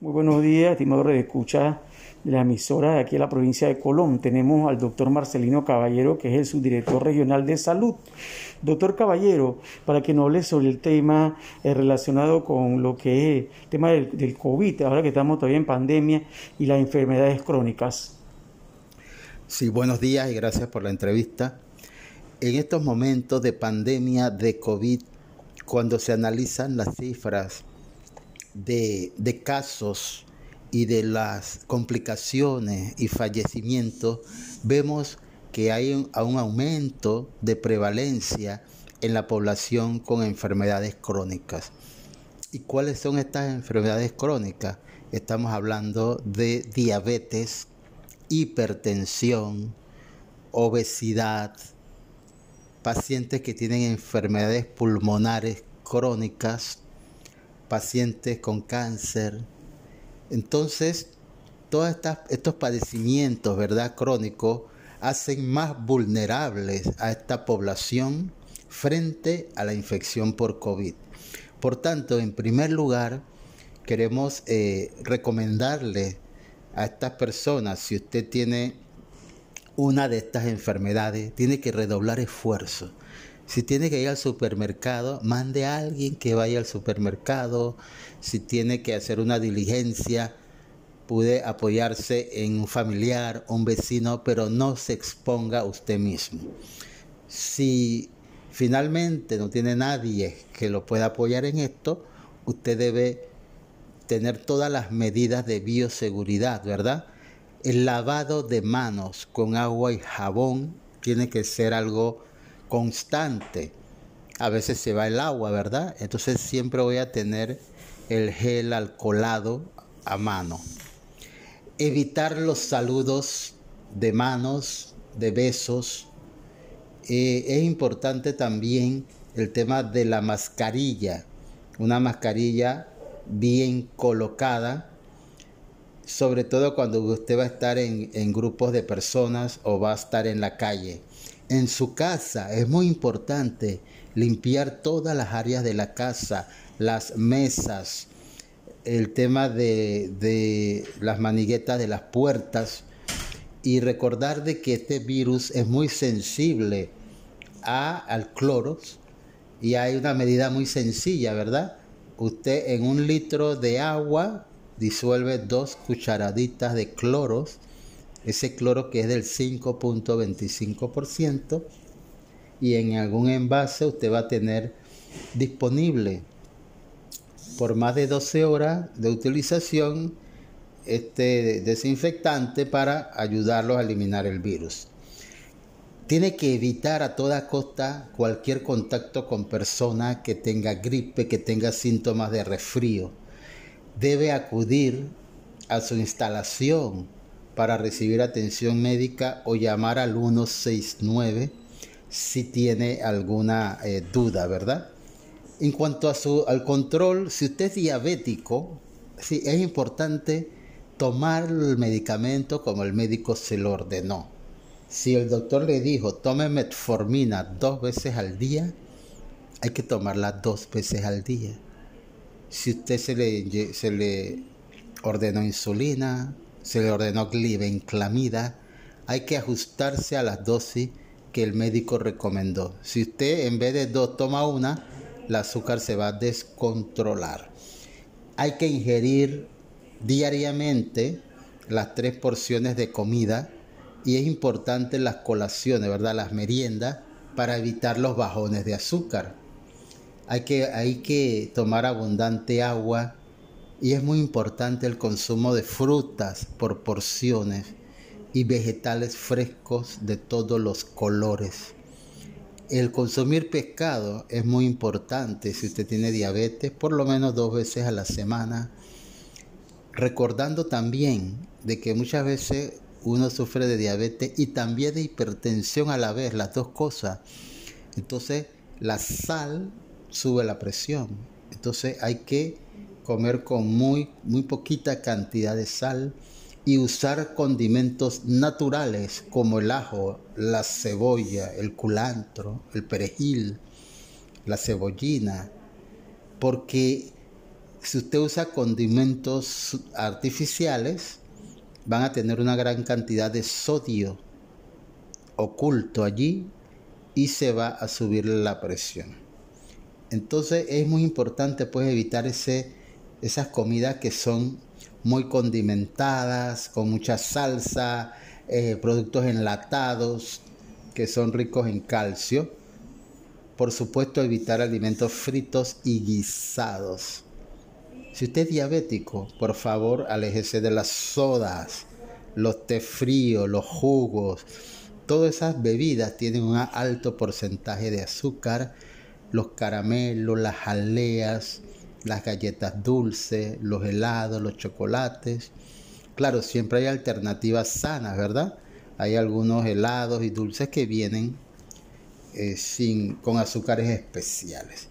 Muy buenos días, estimados de escucha de la emisora de aquí en la provincia de Colón. Tenemos al doctor Marcelino Caballero, que es el subdirector regional de salud. Doctor Caballero, para que nos hable sobre el tema eh, relacionado con lo que es el tema del, del COVID, ahora que estamos todavía en pandemia y las enfermedades crónicas. Sí, buenos días y gracias por la entrevista. En estos momentos de pandemia de COVID, cuando se analizan las cifras de, de casos y de las complicaciones y fallecimientos, vemos que hay un, un, aumento de prevalencia en la población con enfermedades crónicas. ¿Y cuáles son estas enfermedades crónicas? Estamos hablando de diabetes, hipertensión, obesidad, pacientes que tienen enfermedades pulmonares crónicas, pacientes con cáncer. Entonces, todos estos padecimientos, ¿verdad?, crónicos, hacen más vulnerables a esta población frente a la infección por COVID. Por tanto, en primer lugar, queremos eh, recomendarle a estas personas, si usted tiene una de estas enfermedades, tiene que redoblar esfuerzo. Si tiene que ir al supermercado, mande a alguien que vaya al supermercado. Si tiene que hacer una diligencia, puede apoyarse en un familiar, un vecino, pero no se exponga usted mismo. Si finalmente no tiene nadie que lo pueda apoyar en esto, usted debe tener todas las medidas de bioseguridad, ¿verdad? El lavado de manos con agua y jabón tiene que ser algo constante. A veces se va el agua, ¿verdad? Entonces siempre voy a tener el gel alcoholado a mano. Evitar los saludos de manos, de besos. Eh, es importante también el tema de la mascarilla. Una mascarilla bien colocada, sobre todo cuando usted va a estar en, en, grupos de personas o va a estar en la calle. En su casa es muy importante limpiar todas las áreas de la casa, las mesas, el tema de, de las maniguetas de las puertas y recordar de que este virus es muy sensible a, al cloro y hay una medida muy sencilla, ¿verdad? usted en un litro de agua disuelve dos cucharaditas de cloros, ese cloro que es del 5.25%, y en algún envase usted va a tener disponible por más de 12 horas de utilización este desinfectante para ayudarlos a eliminar el virus. Tiene que evitar a toda costa cualquier contacto con persona que tenga gripe, que tenga síntomas de resfrío. Debe acudir a su instalación para recibir atención médica o llamar al 169 si tiene alguna eh, duda, ¿verdad? En cuanto a su, al control, si usted es diabético, sí, es importante tomar el medicamento como el médico se lo ordenó si el doctor le dijo, tome metformina dos veces al día, hay que tomarla dos veces al día. Si usted se le, se le ordenó insulina, se le ordenó glibenclamida, hay que ajustarse a las dosis que el médico recomendó. Si usted en vez de dos toma una, el azúcar se va a descontrolar. Hay que ingerir diariamente las tres porciones de comida y es importante las colaciones, ¿verdad? Las meriendas para evitar los bajones de azúcar. Hay que, hay que tomar abundante agua y es muy importante el consumo de frutas por porciones y vegetales frescos de todos los colores. El consumir pescado es muy importante si usted tiene diabetes, por lo menos dos veces a la semana. Recordando también de que muchas veces uno sufre de diabetes y también de hipertensión a la vez, las dos cosas. Entonces, la sal sube la presión. Entonces, hay que comer con muy, muy poquita cantidad de sal y usar condimentos naturales como el ajo, la cebolla, el culantro, el perejil, la cebollina, porque si usted usa condimentos artificiales, van a tener una gran cantidad de sodio oculto allí y se va a subir la presión. Entonces es muy importante pues evitar ese, esas comidas que son muy condimentadas, con mucha salsa, eh, productos enlatados que son ricos en calcio. Por supuesto evitar alimentos fritos y guisados. Si usted es diabético, por favor aléjese de las sodas, los té fríos, los jugos. Todas esas bebidas tienen un alto porcentaje de azúcar. Los caramelos, las jaleas, las galletas dulces, los helados, los chocolates. Claro, siempre hay alternativas sanas, ¿verdad? Hay algunos helados y dulces que vienen eh, sin, con azúcares especiales.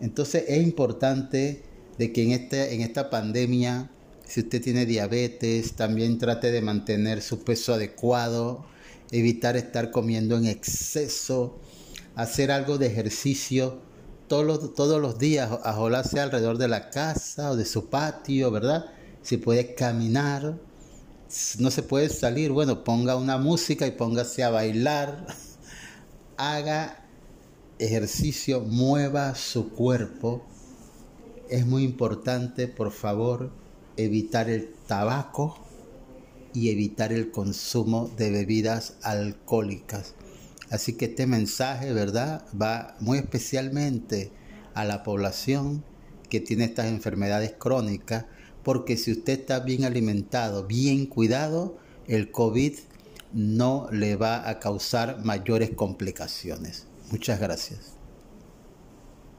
Entonces es importante de que en, este, en esta pandemia, si usted tiene diabetes, también trate de mantener su peso adecuado, evitar estar comiendo en exceso, hacer algo de ejercicio todos los, todos los días, ajolarse alrededor de la casa o de su patio, ¿verdad? Si puede caminar, no se puede salir, bueno, ponga una música y póngase a bailar, haga ejercicio, mueva su cuerpo es muy importante, por favor, evitar el tabaco y evitar el consumo de bebidas alcohólicas. Así que este mensaje, ¿verdad?, va muy especialmente a la población que tiene estas enfermedades crónicas, porque si usted está bien alimentado, bien cuidado, el COVID no le va a causar mayores complicaciones. Muchas gracias.